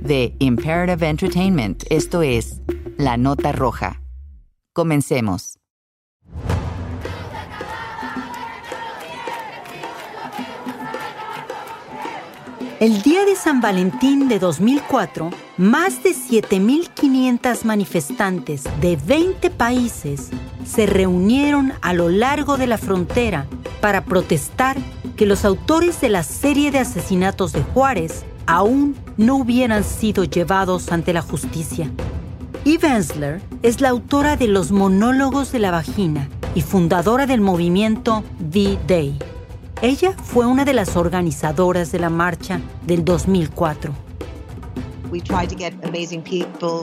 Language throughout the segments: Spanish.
de Imperative Entertainment, esto es La Nota Roja. Comencemos. El día de San Valentín de 2004, más de 7.500 manifestantes de 20 países se reunieron a lo largo de la frontera para protestar que los autores de la serie de asesinatos de Juárez aún no hubieran sido llevados ante la justicia. Eve Ensler es la autora de Los monólogos de la vagina y fundadora del movimiento V-Day. Ella fue una de las organizadoras de la marcha del 2004.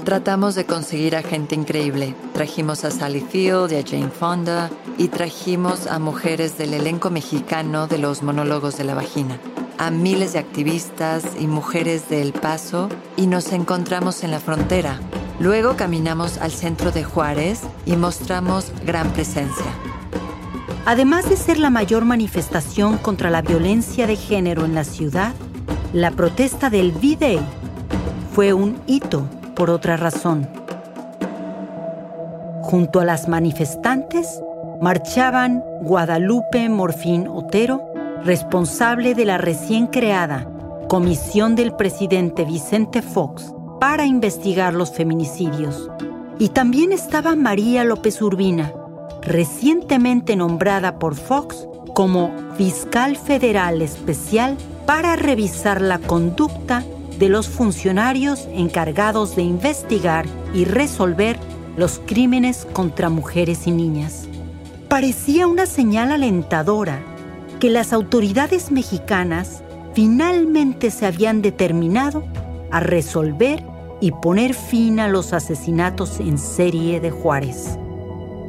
Tratamos de conseguir a gente increíble. Trajimos a Sally Field y a Jane Fonda y trajimos a mujeres del elenco mexicano de los monólogos de la vagina a miles de activistas y mujeres de El Paso y nos encontramos en la frontera. Luego caminamos al centro de Juárez y mostramos gran presencia. Además de ser la mayor manifestación contra la violencia de género en la ciudad, la protesta del V-Day fue un hito por otra razón. Junto a las manifestantes marchaban Guadalupe Morfín Otero, responsable de la recién creada Comisión del presidente Vicente Fox para investigar los feminicidios. Y también estaba María López Urbina, recientemente nombrada por Fox como fiscal federal especial para revisar la conducta de los funcionarios encargados de investigar y resolver los crímenes contra mujeres y niñas. Parecía una señal alentadora que las autoridades mexicanas finalmente se habían determinado a resolver y poner fin a los asesinatos en serie de Juárez.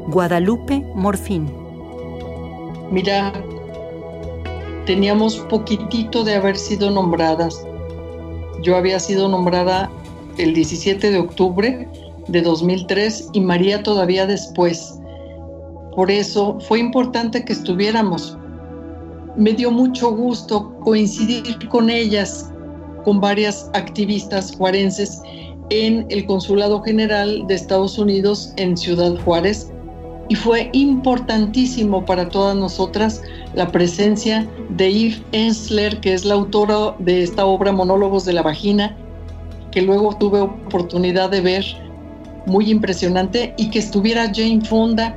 Guadalupe Morfín. Mira, teníamos poquitito de haber sido nombradas. Yo había sido nombrada el 17 de octubre de 2003 y María todavía después. Por eso fue importante que estuviéramos, me dio mucho gusto coincidir con ellas, con varias activistas juarenses en el Consulado General de Estados Unidos en Ciudad Juárez y fue importantísimo para todas nosotras la presencia de Eve Ensler, que es la autora de esta obra Monólogos de la Vagina, que luego tuve oportunidad de ver, muy impresionante, y que estuviera Jane Fonda,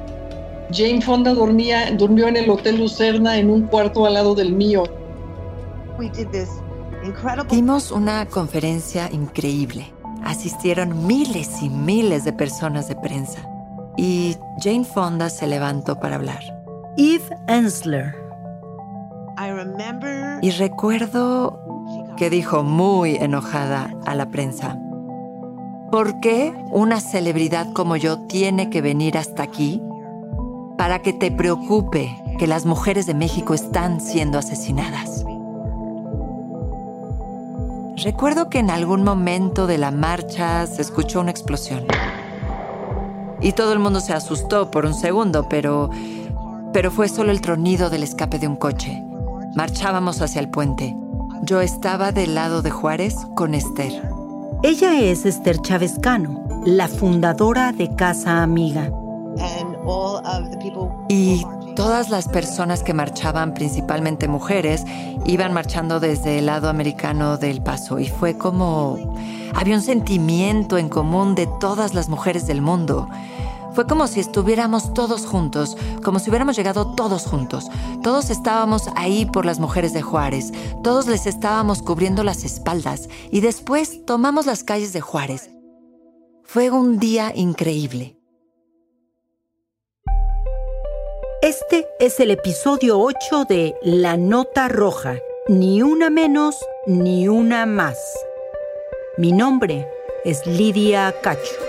Jane Fonda dormía, durmió en el Hotel Lucerna en un cuarto al lado del mío. Dimos una conferencia increíble. Asistieron miles y miles de personas de prensa. Y Jane Fonda se levantó para hablar. Eve Ensler. Y recuerdo que dijo muy enojada a la prensa. ¿Por qué una celebridad como yo tiene que venir hasta aquí para que te preocupe que las mujeres de México están siendo asesinadas. Recuerdo que en algún momento de la marcha se escuchó una explosión. Y todo el mundo se asustó por un segundo, pero pero fue solo el tronido del escape de un coche. Marchábamos hacia el puente. Yo estaba del lado de Juárez con Esther. Ella es Esther Chávez Cano, la fundadora de Casa Amiga, y todas las personas que marchaban, principalmente mujeres, iban marchando desde el lado americano del paso y fue como había un sentimiento en común de todas las mujeres del mundo. Fue como si estuviéramos todos juntos, como si hubiéramos llegado todos juntos. Todos estábamos ahí por las mujeres de Juárez, todos les estábamos cubriendo las espaldas y después tomamos las calles de Juárez. Fue un día increíble. Este es el episodio 8 de La Nota Roja, ni una menos ni una más. Mi nombre es Lidia Cacho.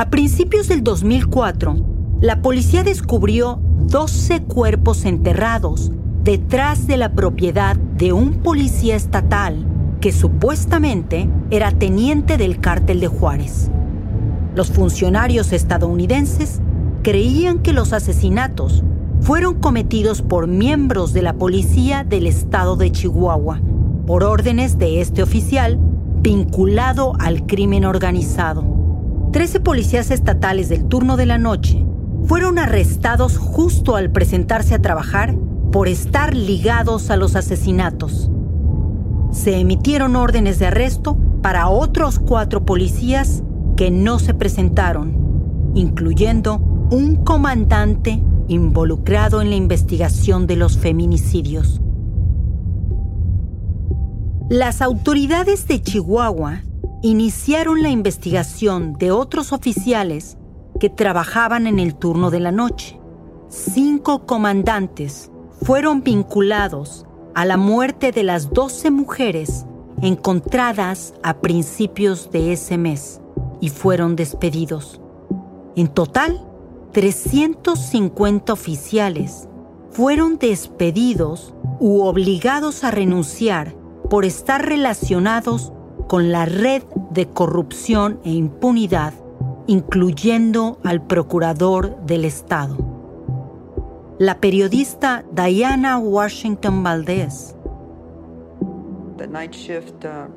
A principios del 2004, la policía descubrió 12 cuerpos enterrados detrás de la propiedad de un policía estatal que supuestamente era teniente del cártel de Juárez. Los funcionarios estadounidenses creían que los asesinatos fueron cometidos por miembros de la policía del estado de Chihuahua, por órdenes de este oficial vinculado al crimen organizado. Trece policías estatales del turno de la noche fueron arrestados justo al presentarse a trabajar por estar ligados a los asesinatos. Se emitieron órdenes de arresto para otros cuatro policías que no se presentaron, incluyendo un comandante involucrado en la investigación de los feminicidios. Las autoridades de Chihuahua iniciaron la investigación de otros oficiales que trabajaban en el turno de la noche. Cinco comandantes fueron vinculados a la muerte de las 12 mujeres encontradas a principios de ese mes y fueron despedidos. En total, 350 oficiales fueron despedidos u obligados a renunciar por estar relacionados con la red de corrupción e impunidad, incluyendo al procurador del Estado. La periodista Diana Washington Valdez.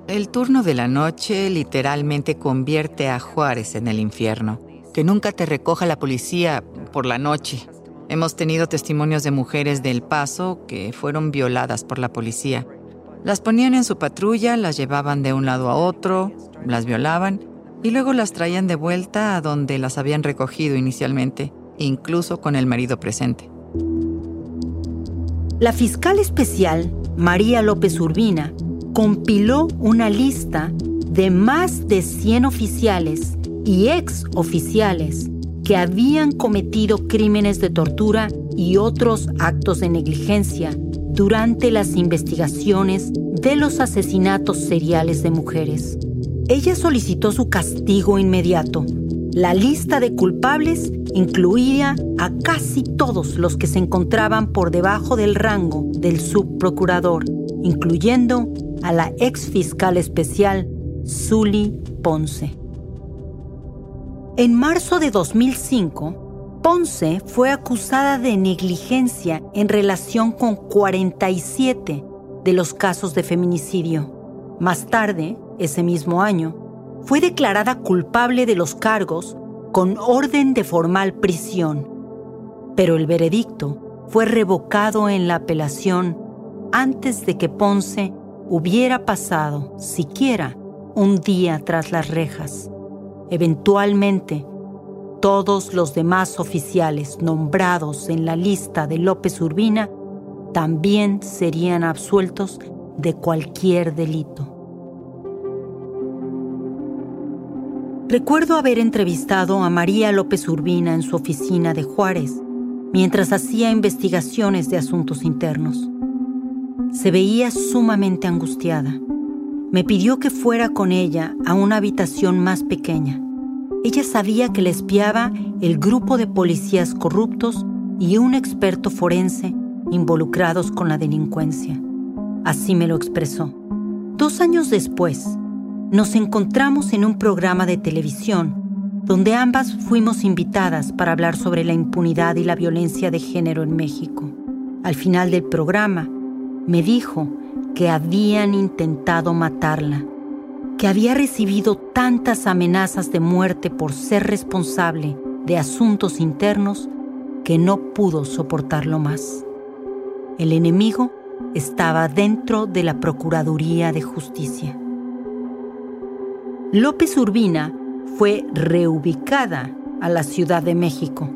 El turno de la noche literalmente convierte a Juárez en el infierno. Que nunca te recoja la policía por la noche. Hemos tenido testimonios de mujeres del Paso que fueron violadas por la policía. Las ponían en su patrulla, las llevaban de un lado a otro, las violaban y luego las traían de vuelta a donde las habían recogido inicialmente, incluso con el marido presente. La fiscal especial, María López Urbina, compiló una lista de más de 100 oficiales y ex oficiales que habían cometido crímenes de tortura y otros actos de negligencia durante las investigaciones de los asesinatos seriales de mujeres. Ella solicitó su castigo inmediato. La lista de culpables incluía a casi todos los que se encontraban por debajo del rango del subprocurador, incluyendo a la ex fiscal especial Zully Ponce. En marzo de 2005, Ponce fue acusada de negligencia en relación con 47 de los casos de feminicidio. Más tarde, ese mismo año, fue declarada culpable de los cargos con orden de formal prisión, pero el veredicto fue revocado en la apelación antes de que Ponce hubiera pasado siquiera un día tras las rejas. Eventualmente, todos los demás oficiales nombrados en la lista de López Urbina también serían absueltos de cualquier delito. Recuerdo haber entrevistado a María López Urbina en su oficina de Juárez mientras hacía investigaciones de asuntos internos. Se veía sumamente angustiada. Me pidió que fuera con ella a una habitación más pequeña. Ella sabía que le espiaba el grupo de policías corruptos y un experto forense involucrados con la delincuencia. Así me lo expresó. Dos años después, nos encontramos en un programa de televisión donde ambas fuimos invitadas para hablar sobre la impunidad y la violencia de género en México. Al final del programa, me dijo que habían intentado matarla, que había recibido tantas amenazas de muerte por ser responsable de asuntos internos que no pudo soportarlo más. El enemigo estaba dentro de la Procuraduría de Justicia. López Urbina fue reubicada a la Ciudad de México.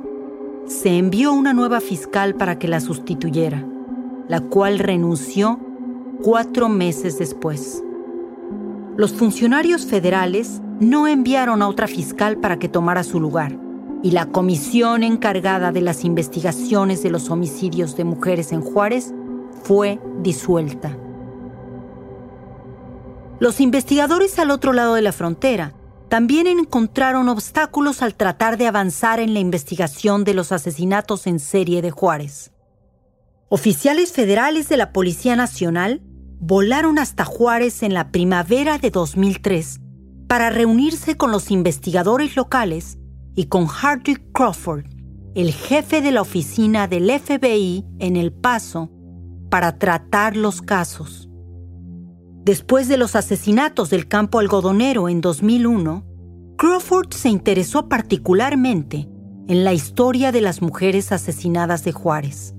Se envió una nueva fiscal para que la sustituyera, la cual renunció cuatro meses después. Los funcionarios federales no enviaron a otra fiscal para que tomara su lugar, y la comisión encargada de las investigaciones de los homicidios de mujeres en Juárez fue disuelta. Los investigadores al otro lado de la frontera también encontraron obstáculos al tratar de avanzar en la investigación de los asesinatos en serie de Juárez. Oficiales federales de la Policía Nacional volaron hasta Juárez en la primavera de 2003 para reunirse con los investigadores locales y con Hardy Crawford, el jefe de la oficina del FBI en El Paso, para tratar los casos. Después de los asesinatos del campo algodonero en 2001, Crawford se interesó particularmente en la historia de las mujeres asesinadas de Juárez.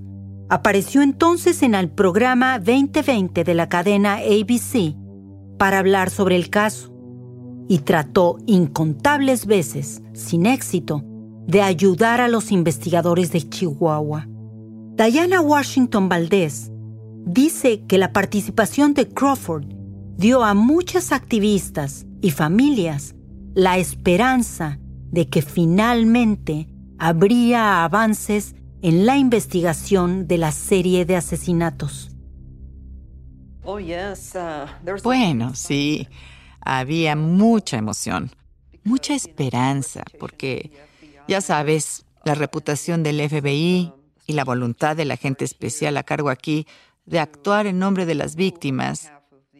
Apareció entonces en el programa 2020 de la cadena ABC para hablar sobre el caso y trató incontables veces, sin éxito, de ayudar a los investigadores de Chihuahua. Diana Washington Valdés dice que la participación de Crawford dio a muchas activistas y familias la esperanza de que finalmente habría avances en la investigación de la serie de asesinatos. Oh, uh, bueno, sí, había mucha emoción, mucha esperanza, porque, ya sabes, la reputación del FBI y la voluntad del agente especial a cargo aquí de actuar en nombre de las víctimas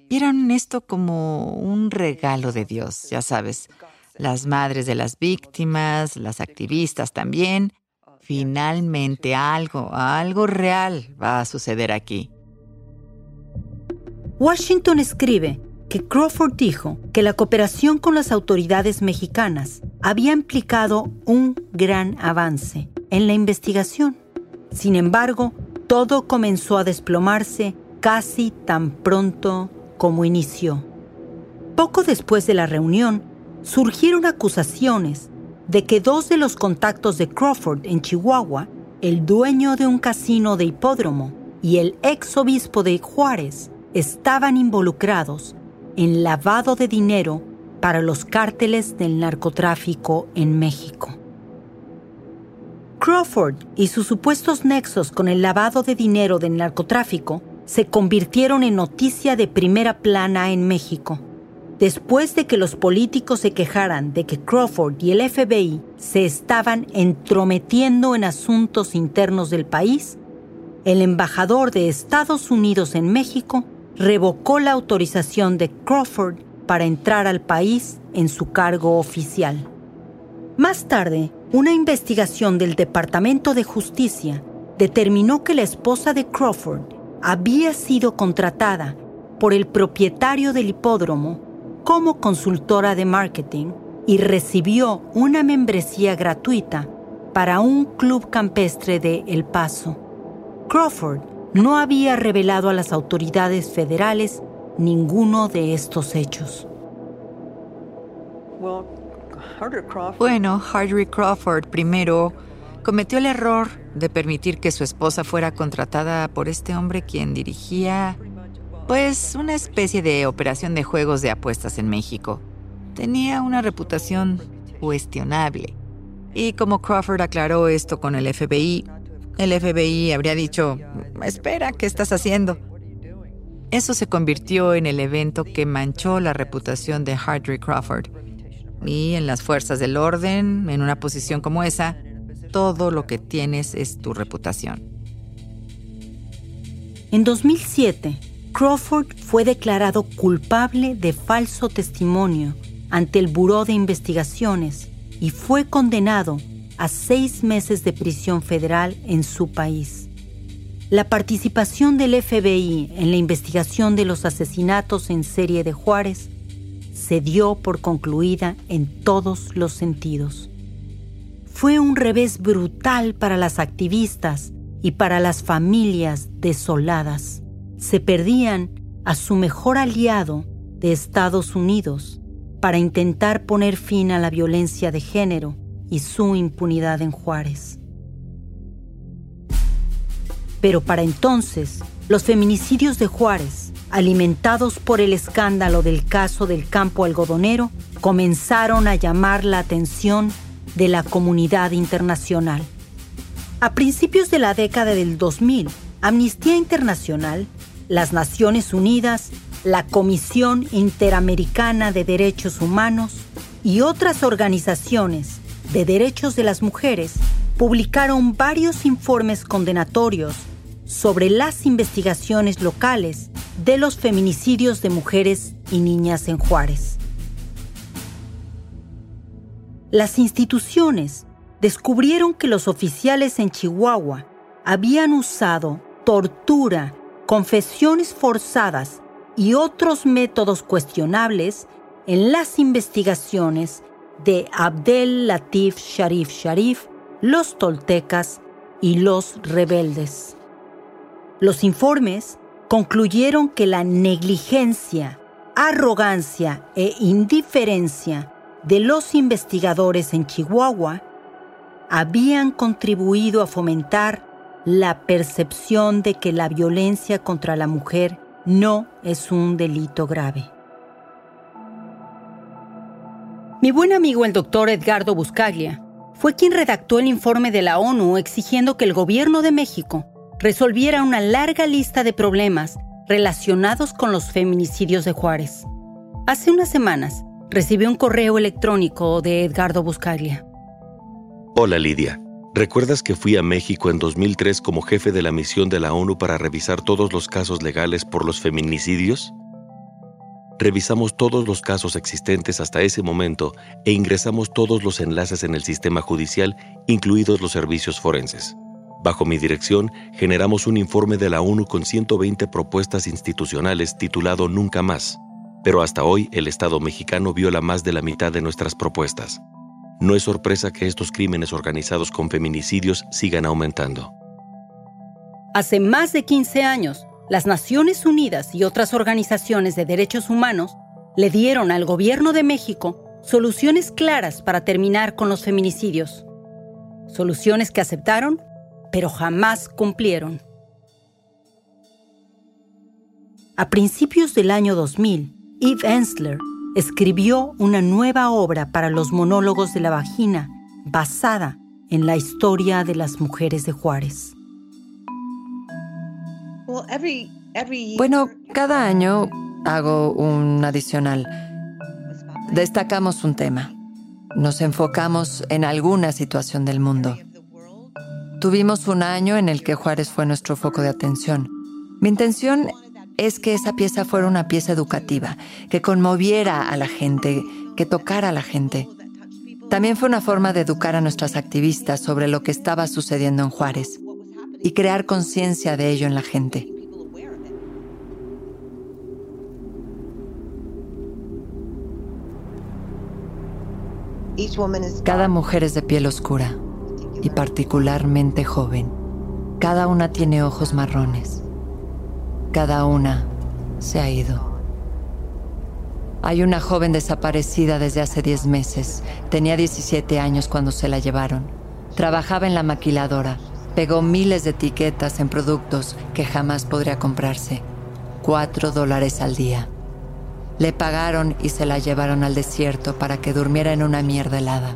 vieron esto como un regalo de Dios, ya sabes. Las madres de las víctimas, las activistas también. Finalmente algo, algo real va a suceder aquí. Washington escribe que Crawford dijo que la cooperación con las autoridades mexicanas había implicado un gran avance en la investigación. Sin embargo, todo comenzó a desplomarse casi tan pronto como inició. Poco después de la reunión, surgieron acusaciones de que dos de los contactos de Crawford en Chihuahua, el dueño de un casino de hipódromo y el ex obispo de Juárez, estaban involucrados en lavado de dinero para los cárteles del narcotráfico en México. Crawford y sus supuestos nexos con el lavado de dinero del narcotráfico se convirtieron en noticia de primera plana en México. Después de que los políticos se quejaran de que Crawford y el FBI se estaban entrometiendo en asuntos internos del país, el embajador de Estados Unidos en México revocó la autorización de Crawford para entrar al país en su cargo oficial. Más tarde, una investigación del Departamento de Justicia determinó que la esposa de Crawford había sido contratada por el propietario del hipódromo como consultora de marketing y recibió una membresía gratuita para un club campestre de El Paso. Crawford no había revelado a las autoridades federales ninguno de estos hechos. Bueno, Harry Crawford primero cometió el error de permitir que su esposa fuera contratada por este hombre quien dirigía, pues, una especie de operación de juegos de apuestas en México. Tenía una reputación cuestionable. Y como Crawford aclaró esto con el FBI, el FBI habría dicho, espera, ¿qué estás haciendo? Eso se convirtió en el evento que manchó la reputación de Harry Crawford. Y en las fuerzas del orden, en una posición como esa, todo lo que tienes es tu reputación. En 2007, Crawford fue declarado culpable de falso testimonio ante el Buró de Investigaciones y fue condenado a seis meses de prisión federal en su país. La participación del FBI en la investigación de los asesinatos en serie de Juárez se dio por concluida en todos los sentidos. Fue un revés brutal para las activistas y para las familias desoladas. Se perdían a su mejor aliado de Estados Unidos para intentar poner fin a la violencia de género y su impunidad en Juárez. Pero para entonces, los feminicidios de Juárez, alimentados por el escándalo del caso del campo algodonero, comenzaron a llamar la atención de la comunidad internacional. A principios de la década del 2000, Amnistía Internacional, las Naciones Unidas, la Comisión Interamericana de Derechos Humanos y otras organizaciones de derechos de las mujeres publicaron varios informes condenatorios sobre las investigaciones locales de los feminicidios de mujeres y niñas en Juárez. Las instituciones descubrieron que los oficiales en Chihuahua habían usado tortura, confesiones forzadas y otros métodos cuestionables en las investigaciones de Abdel Latif Sharif Sharif, los toltecas y los rebeldes. Los informes concluyeron que la negligencia, arrogancia e indiferencia de los investigadores en Chihuahua habían contribuido a fomentar la percepción de que la violencia contra la mujer no es un delito grave. Mi buen amigo el doctor Edgardo Buscaglia fue quien redactó el informe de la ONU exigiendo que el gobierno de México resolviera una larga lista de problemas relacionados con los feminicidios de Juárez. Hace unas semanas recibí un correo electrónico de Edgardo Buscaglia. Hola Lidia, ¿recuerdas que fui a México en 2003 como jefe de la misión de la ONU para revisar todos los casos legales por los feminicidios? revisamos todos los casos existentes hasta ese momento e ingresamos todos los enlaces en el sistema judicial, incluidos los servicios forenses. Bajo mi dirección, generamos un informe de la ONU con 120 propuestas institucionales titulado Nunca más, pero hasta hoy el Estado mexicano viola más de la mitad de nuestras propuestas. No es sorpresa que estos crímenes organizados con feminicidios sigan aumentando. Hace más de 15 años, las Naciones Unidas y otras organizaciones de derechos humanos le dieron al gobierno de México soluciones claras para terminar con los feminicidios. Soluciones que aceptaron, pero jamás cumplieron. A principios del año 2000, Eve Ensler escribió una nueva obra para los monólogos de la vagina basada en la historia de las mujeres de Juárez. Bueno, cada año hago un adicional. Destacamos un tema. Nos enfocamos en alguna situación del mundo. Tuvimos un año en el que Juárez fue nuestro foco de atención. Mi intención es que esa pieza fuera una pieza educativa, que conmoviera a la gente, que tocara a la gente. También fue una forma de educar a nuestras activistas sobre lo que estaba sucediendo en Juárez y crear conciencia de ello en la gente. Cada mujer es de piel oscura y particularmente joven. Cada una tiene ojos marrones. Cada una se ha ido. Hay una joven desaparecida desde hace 10 meses. Tenía 17 años cuando se la llevaron. Trabajaba en la maquiladora. Pegó miles de etiquetas en productos que jamás podría comprarse. Cuatro dólares al día. Le pagaron y se la llevaron al desierto para que durmiera en una mierda helada.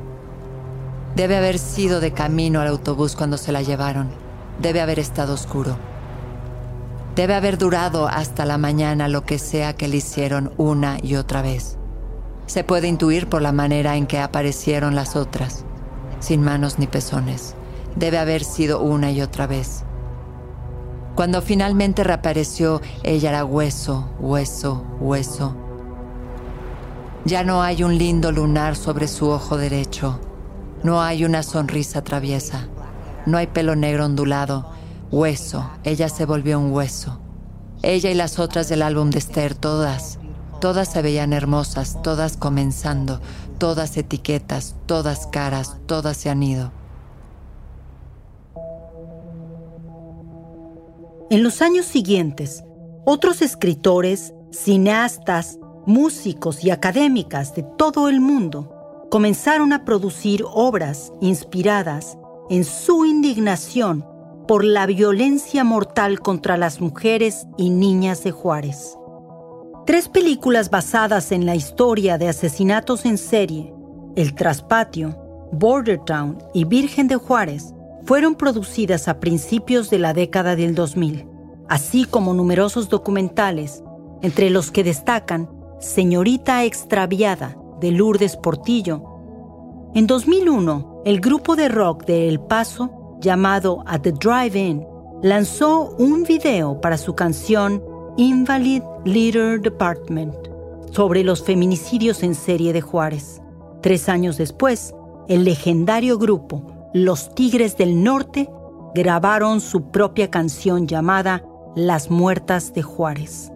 Debe haber sido de camino al autobús cuando se la llevaron. Debe haber estado oscuro. Debe haber durado hasta la mañana lo que sea que le hicieron una y otra vez. Se puede intuir por la manera en que aparecieron las otras, sin manos ni pezones. Debe haber sido una y otra vez. Cuando finalmente reapareció, ella era hueso, hueso, hueso. Ya no hay un lindo lunar sobre su ojo derecho. No hay una sonrisa traviesa. No hay pelo negro ondulado Hueso, ella se volvió un hueso. Ella y las otras del álbum de Esther, todas, todas se veían hermosas, todas comenzando, todas etiquetas, todas caras, todas se han ido. En los años siguientes, otros escritores, cineastas, músicos y académicas de todo el mundo comenzaron a producir obras inspiradas en su indignación por la violencia mortal contra las mujeres y niñas de Juárez. Tres películas basadas en la historia de asesinatos en serie, El Traspatio, Border Town y Virgen de Juárez, fueron producidas a principios de la década del 2000, así como numerosos documentales, entre los que destacan Señorita Extraviada de Lourdes Portillo. En 2001, el grupo de rock de El Paso llamado At the Drive-In, lanzó un video para su canción Invalid Leader Department sobre los feminicidios en serie de Juárez. Tres años después, el legendario grupo Los Tigres del Norte grabaron su propia canción llamada Las Muertas de Juárez.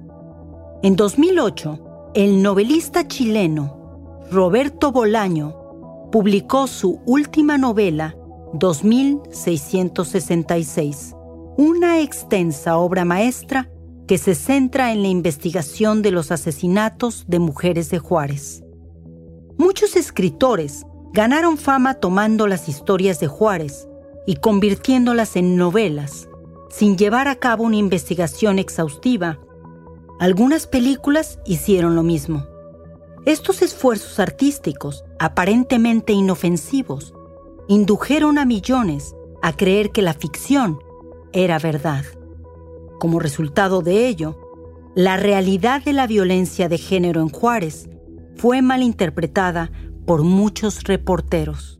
En 2008, el novelista chileno Roberto Bolaño publicó su última novela 2666, una extensa obra maestra que se centra en la investigación de los asesinatos de mujeres de Juárez. Muchos escritores ganaron fama tomando las historias de Juárez y convirtiéndolas en novelas, sin llevar a cabo una investigación exhaustiva. Algunas películas hicieron lo mismo. Estos esfuerzos artísticos, aparentemente inofensivos, indujeron a millones a creer que la ficción era verdad. Como resultado de ello, la realidad de la violencia de género en Juárez fue malinterpretada por muchos reporteros.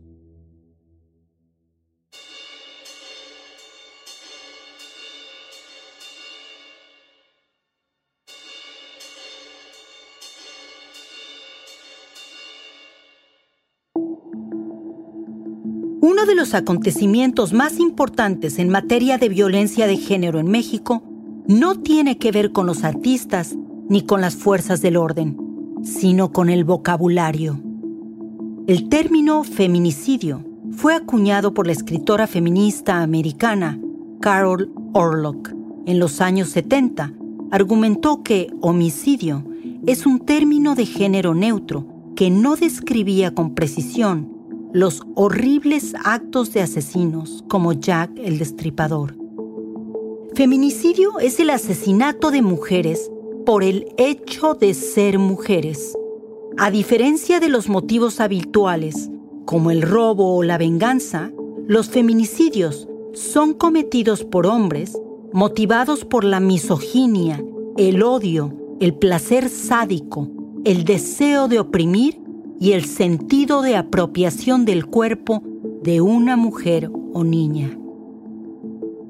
Uno de los acontecimientos más importantes en materia de violencia de género en México no tiene que ver con los artistas ni con las fuerzas del orden, sino con el vocabulario. El término feminicidio fue acuñado por la escritora feminista americana Carol Orlock en los años 70. Argumentó que homicidio es un término de género neutro que no describía con precisión los horribles actos de asesinos como Jack el Destripador. Feminicidio es el asesinato de mujeres por el hecho de ser mujeres. A diferencia de los motivos habituales, como el robo o la venganza, los feminicidios son cometidos por hombres motivados por la misoginia, el odio, el placer sádico, el deseo de oprimir y el sentido de apropiación del cuerpo de una mujer o niña.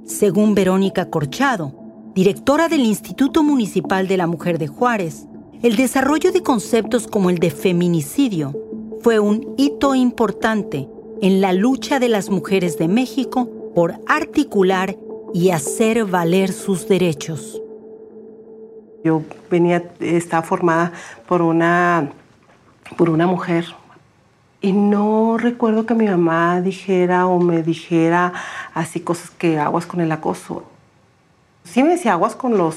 Según Verónica Corchado, directora del Instituto Municipal de la Mujer de Juárez, el desarrollo de conceptos como el de feminicidio fue un hito importante en la lucha de las mujeres de México por articular y hacer valer sus derechos. Yo venía, estaba formada por una por una mujer Y no recuerdo que mi mamá dijera o me dijera así cosas que aguas con el acoso. Sí me decía aguas con los,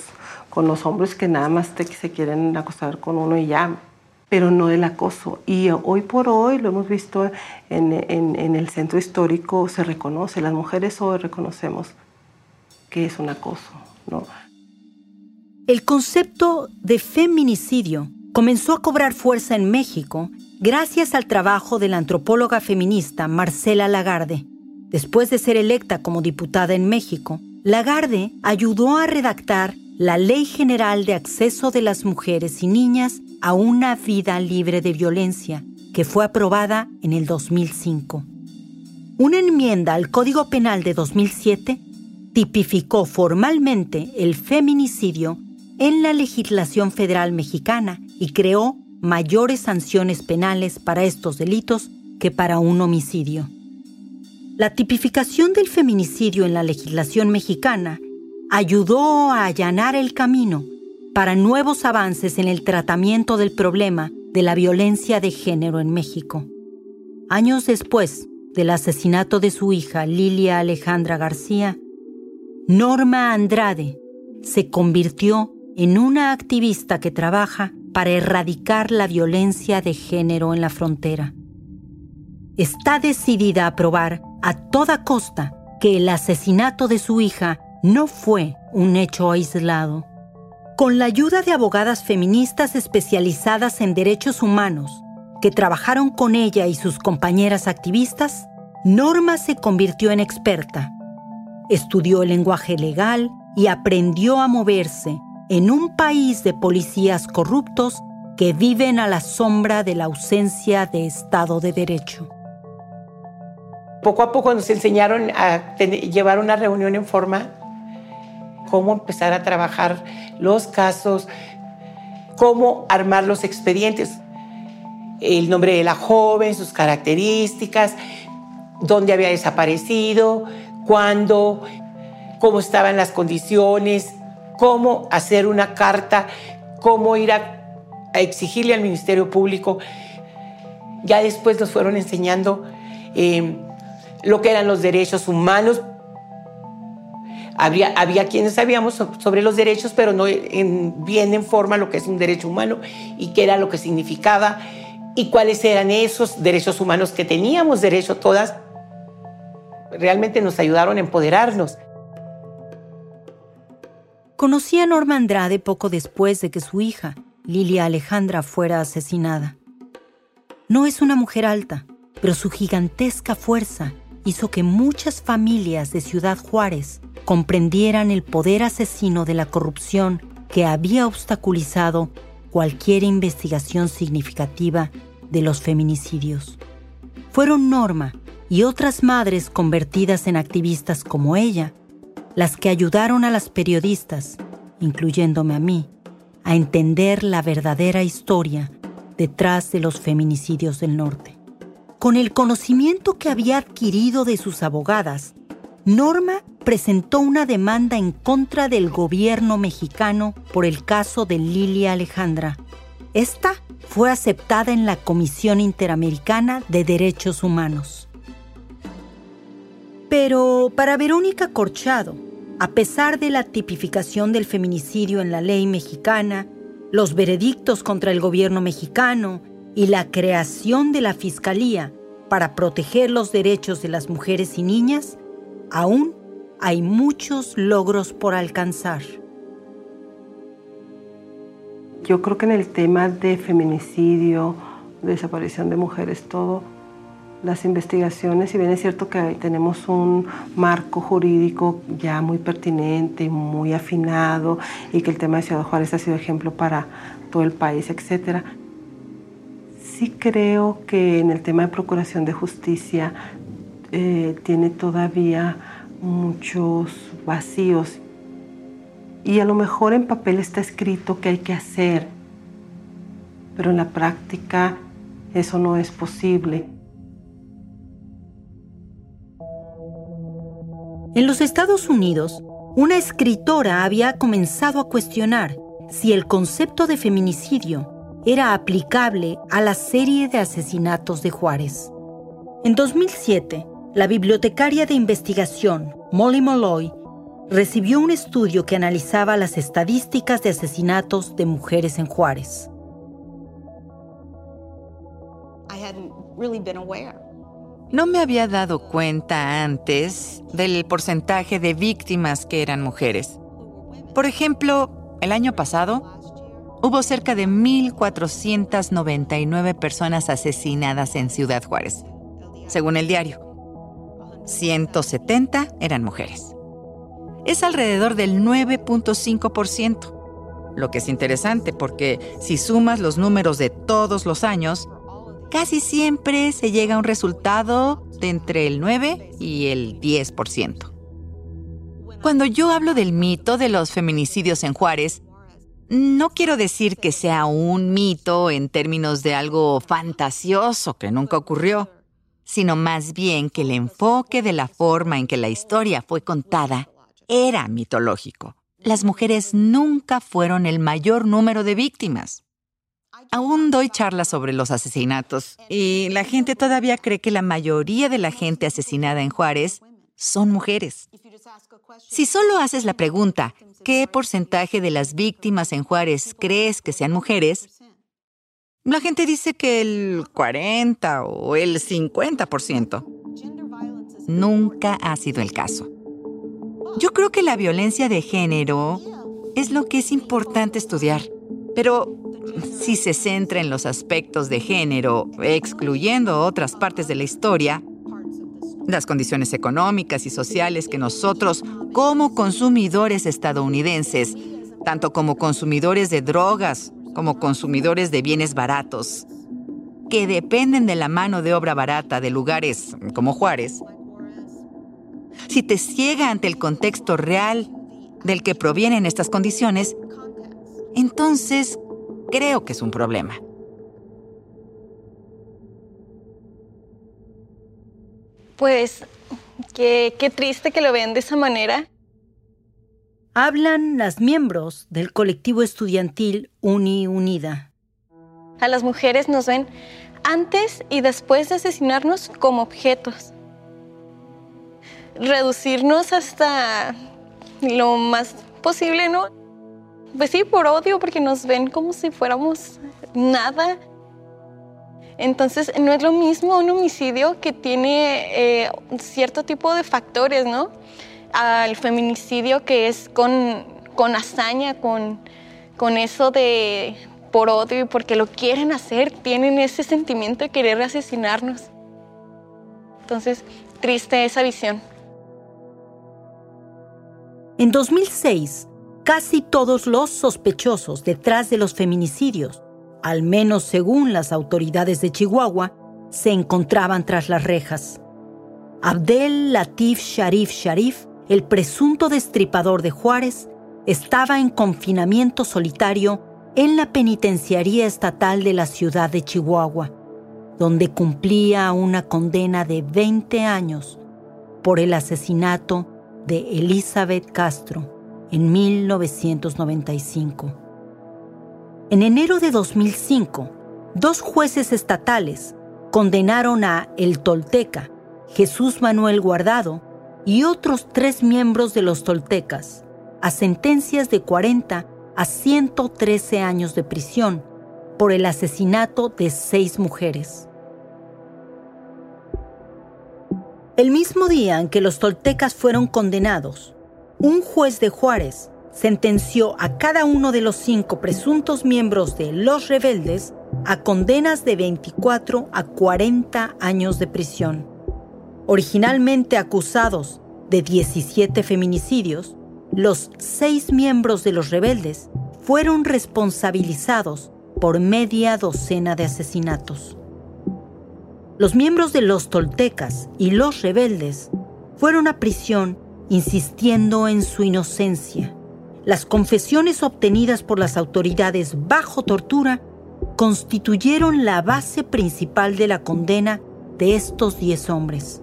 con los hombres que nada más te, se quieren acostar con uno y ya, pero no del acoso. Y hoy por hoy, lo hemos visto en, en el centro histórico, se reconoce, las mujeres hoy reconocemos que es un acoso. ¿no? El concepto de feminicidio comenzó a cobrar fuerza en México gracias al trabajo de la antropóloga feminista Marcela Lagarde. Después de ser electa como diputada en México, Lagarde ayudó a redactar la Ley General de Acceso de las Mujeres y Niñas a una vida libre de violencia, que fue aprobada en el 2005. Una enmienda al Código Penal de 2007 tipificó formalmente el feminicidio en la legislación federal mexicana y creó mayores sanciones penales para estos delitos que para un homicidio. La tipificación del feminicidio en la legislación mexicana ayudó a allanar el camino para nuevos avances en el tratamiento del problema de la violencia de género en México. Años después del asesinato de su hija Lilia Alejandra García, Norma Andrade se convirtió en una activista que trabaja para erradicar la violencia de género en la frontera. Está decidida a probar a toda costa que el asesinato de su hija no fue un hecho aislado. Con la ayuda de abogadas feministas especializadas en derechos humanos, que trabajaron con ella y sus compañeras activistas, Norma se convirtió en experta. Estudió el lenguaje legal y aprendió a moverse en un país de policías corruptos que viven a la sombra de la ausencia de Estado de Derecho. Poco a poco nos enseñaron a llevar una reunión en forma, cómo empezar a trabajar los casos, cómo armar los expedientes, el nombre de la joven, sus características, dónde había desaparecido, cuándo, cómo estaban las condiciones, cómo hacer una carta, cómo ir a, exigirle al Ministerio Público. Ya después nos fueron enseñando em, lo que eran los derechos humanos. Había, había quienes sabíamos sobre los derechos, pero no bien en forma lo que es un derecho humano y qué era lo que significaba y cuáles eran esos derechos humanos que teníamos derecho todas. Realmente nos ayudaron a empoderarnos. Conocí a Norma Andrade poco después de que su hija, Lilia Alejandra, fuera asesinada. No es una mujer alta, pero su gigantesca fuerza hizo que muchas familias de Ciudad Juárez comprendieran el poder asesino de la corrupción que había obstaculizado cualquier investigación significativa de los feminicidios. Fueron Norma y otras madres convertidas en activistas como ella las que ayudaron a las periodistas, incluyéndome a mí, a entender la verdadera historia detrás de los feminicidios del norte. Con el conocimiento que había adquirido de sus abogadas, Norma presentó una demanda en contra del gobierno mexicano por el caso de Lilia Alejandra. Esta fue aceptada en la Comisión Interamericana de Derechos Humanos. Pero para Verónica Corchado, a pesar de la tipificación del feminicidio en la ley mexicana, los veredictos contra el gobierno mexicano y la creación de la Fiscalía para proteger los derechos de las mujeres y niñas, aún hay muchos logros por alcanzar. Yo creo que en el tema de feminicidio, desaparición de mujeres, todo, las investigaciones, si bien es cierto que tenemos un marco jurídico ya muy pertinente, muy afinado y que el tema de Ciudad Juárez ha sido ejemplo para todo el país, etcétera, sí creo que en el tema de procuración de justicia eh, tiene todavía muchos vacíos y a lo mejor en papel está escrito que hay que hacer, pero en la práctica eso no es posible. En los Estados Unidos, una escritora había comenzado a cuestionar si el concepto de feminicidio era aplicable a la serie de asesinatos de Juárez. En 2007, la bibliotecaria de investigación Molly Molloy recibió un estudio que analizaba las estadísticas de asesinatos de mujeres en Juárez. No me había dado cuenta antes del porcentaje de víctimas que eran mujeres. Por ejemplo, el año pasado hubo cerca de 1.499 personas asesinadas en Ciudad Juárez, según el diario. 170 eran mujeres. Es alrededor del 9.5%, lo que es interesante porque si sumas los números de todos los años, casi siempre se llega a un resultado de entre el 9 y el 10%. Cuando yo hablo del mito de los feminicidios en Juárez, no quiero decir que sea un mito en términos de algo fantasioso que nunca ocurrió sino más bien que el enfoque de la forma en que la historia fue contada era mitológico. Las mujeres nunca fueron el mayor número de víctimas. Aún doy charlas sobre los asesinatos y la gente todavía cree que la mayoría de la gente asesinada en Juárez son mujeres. Si solo haces la pregunta, ¿qué porcentaje de las víctimas en Juárez crees que sean mujeres? La gente dice que el 40 o el 50%. Nunca ha sido el caso. Yo creo que la violencia de género es lo que es importante estudiar, pero si se centra en los aspectos de género, excluyendo otras partes de la historia, las condiciones económicas y sociales que nosotros, como consumidores estadounidenses, tanto como consumidores de drogas como consumidores de bienes baratos, que dependen de la mano de obra barata de lugares como Juárez, si te ciega ante el contexto real del que provienen estas condiciones, entonces creo que es un problema. Pues qué, qué triste que lo vean de esa manera hablan las miembros del colectivo estudiantil Uni Unida. A las mujeres nos ven antes y después de asesinarnos como objetos. Reducirnos hasta lo más posible, ¿no? Pues sí, por odio, porque nos ven como si fuéramos nada. Entonces, no es lo mismo un homicidio que tiene eh, cierto tipo de factores, ¿no? al feminicidio que es con, con hazaña, con, con eso de por odio y porque lo quieren hacer, tienen ese sentimiento de querer asesinarnos. Entonces, triste esa visión. En 2006, casi todos los sospechosos detrás de los feminicidios, al menos según las autoridades de Chihuahua, se encontraban tras las rejas. Abdel Latif Sharif Sharif el presunto destripador de Juárez estaba en confinamiento solitario en la penitenciaría estatal de la ciudad de Chihuahua, donde cumplía una condena de 20 años por el asesinato de Elizabeth Castro en 1995. En enero de 2005, dos jueces estatales condenaron a El Tolteca, Jesús Manuel Guardado, y otros tres miembros de los toltecas a sentencias de 40 a 113 años de prisión por el asesinato de seis mujeres. El mismo día en que los toltecas fueron condenados, un juez de Juárez sentenció a cada uno de los cinco presuntos miembros de los rebeldes a condenas de 24 a 40 años de prisión originalmente acusados de 17 feminicidios, los seis miembros de los rebeldes fueron responsabilizados por media docena de asesinatos. Los miembros de los toltecas y los rebeldes fueron a prisión insistiendo en su inocencia. Las confesiones obtenidas por las autoridades bajo tortura constituyeron la base principal de la condena de estos diez hombres.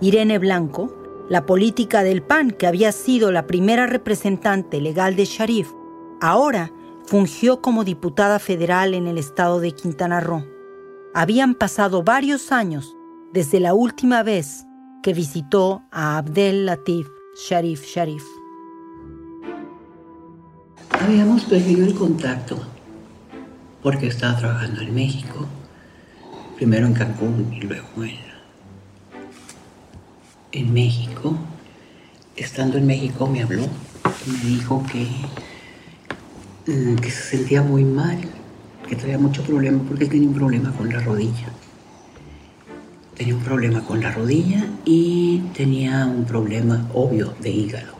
Irene Blanco, la política del PAN que había sido la primera representante legal de Sharif, Ahora fungió como diputada federal en el estado de Quintana Roo. Habían pasado varios años desde la última vez que visitó a Abdel Latif Sharif Sharif. Habíamos perdido el contacto porque estaba trabajando en México, primero en Cancún y luego en, México. Estando en México me habló, me dijo que, mm, que se sentía muy mal, que tenía mucho problema porque tenía un problema con la rodilla. Tenía un problema con la rodilla y tenía un problema obvio de hígado.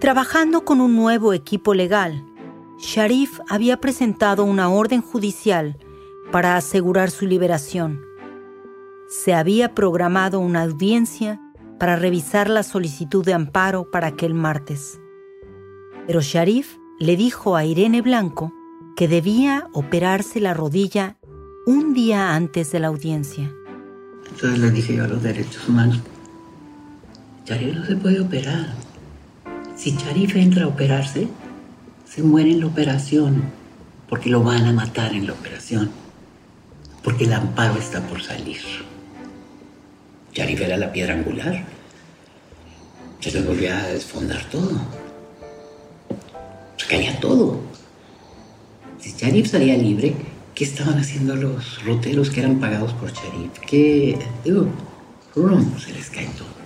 Trabajando con un nuevo equipo legal, Sharif había presentado una orden judicial para asegurar su liberación. Se había programado una audiencia para revisar la solicitud de amparo para aquel martes. Pero Sharif le dijo a Irene Blanco que debía operarse la rodilla un día antes de la audiencia. Entonces le dije yo a los derechos humanos, Sharif no se puede operar. Si Sharif entra a operarse, se muere en la operación, porque lo van a matar en la operación, porque el amparo está por salir. Sharif era la piedra angular. Se le volvía a desfondar todo. Se caía todo. Si Sharif salía libre, ¿qué estaban haciendo los roteros que eran pagados por Sharif? ¿Qué? Digo, se les cae todo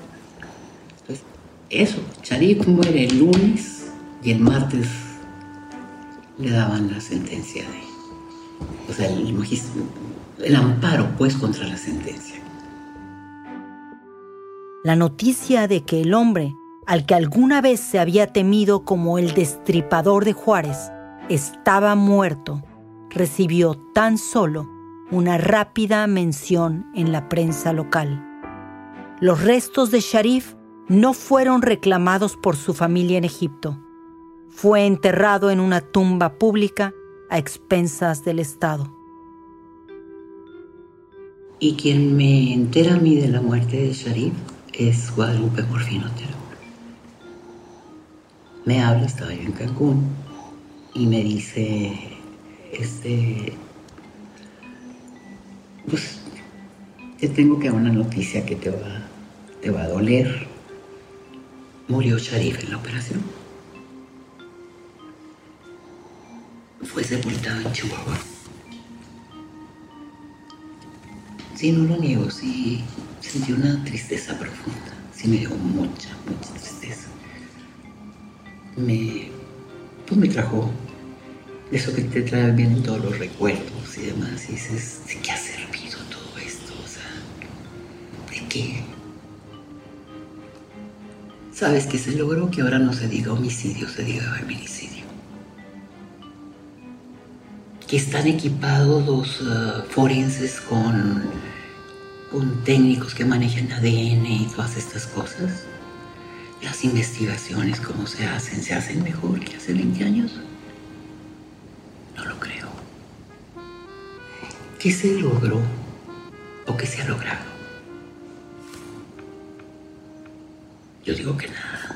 eso, Sharif muere el lunes y el martes le daban la sentencia de, o sea, el, el amparo pues contra la sentencia. La noticia de que el hombre al que alguna vez se había temido como el destripador de Juárez estaba muerto recibió tan solo una rápida mención en la prensa local. Los restos de Sharif no fueron reclamados por su familia en Egipto. Fue enterrado en una tumba pública a expensas del Estado. Y quien me entera a mí de la muerte de Sharif es Guadalupe Morfino Otero. Me habla, estaba yo en Cancún, y me dice, este, pues te tengo que dar una noticia que te va, te va a doler murió Sharif en la operación. Fue sepultado en Chihuahua. Sí, no lo niego, sí sentí una tristeza profunda. Sí me dio mucha, mucha tristeza. Me, pues me trajo eso que te trae bien todos los recuerdos y demás. Y dices, ¿de qué ha servido todo esto? O sea, ¿de qué? ¿Sabes qué se logró? Que ahora no se diga homicidio, se diga feminicidio. Que están equipados los uh, forenses con, con técnicos que manejan ADN y todas estas cosas. Las investigaciones, cómo se hacen, se hacen mejor que hace 20 años. No lo creo. ¿Qué se logró o qué se ha logrado? Yo digo que nada.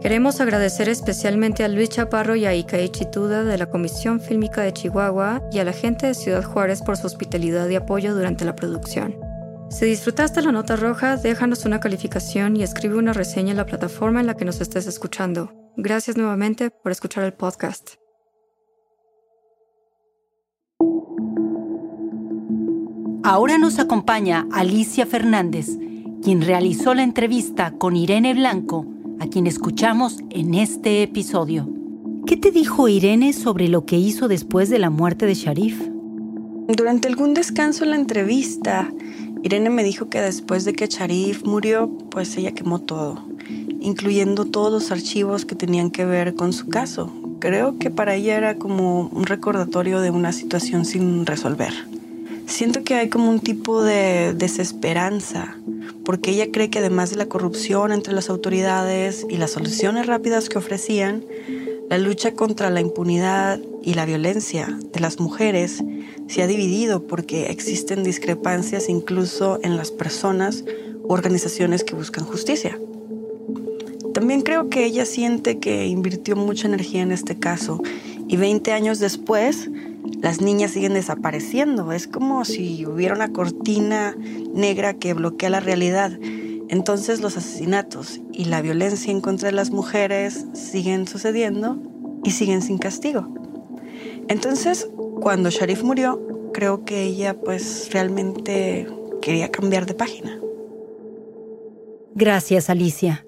Queremos agradecer especialmente a Luis Chaparro y a Ikae Chituda de la Comisión Fílmica de Chihuahua y a la gente de Ciudad Juárez por su hospitalidad y apoyo durante la producción. Si disfrutaste la nota roja, déjanos una calificación y escribe una reseña en la plataforma en la que nos estés escuchando. Gracias nuevamente por escuchar el podcast. Ahora nos acompaña Alicia Fernández, quien realizó la entrevista con Irene Blanco, a quien escuchamos en este episodio. ¿Qué te dijo Irene sobre lo que hizo después de la muerte de Sharif? Durante algún descanso en la entrevista, Irene me dijo que después de que Sharif murió, pues ella quemó todo, incluyendo todos los archivos que tenían que ver con su caso. Creo que para ella era como un recordatorio de una situación sin resolver. Siento que hay como un tipo de desesperanza, porque ella cree que además de la corrupción entre las autoridades y las soluciones rápidas que ofrecían, la lucha contra la impunidad y la violencia de las mujeres se ha dividido porque existen discrepancias incluso en las personas u organizaciones que buscan justicia. También creo que ella siente que invirtió mucha energía en este caso y 20 años después las niñas siguen desapareciendo. Es como si hubiera una cortina negra que bloquea la realidad. Entonces los asesinatos y la violencia en contra de las mujeres siguen sucediendo y siguen sin castigo. Entonces, cuando Sharif murió, creo que ella pues realmente quería cambiar de página. Gracias, Alicia.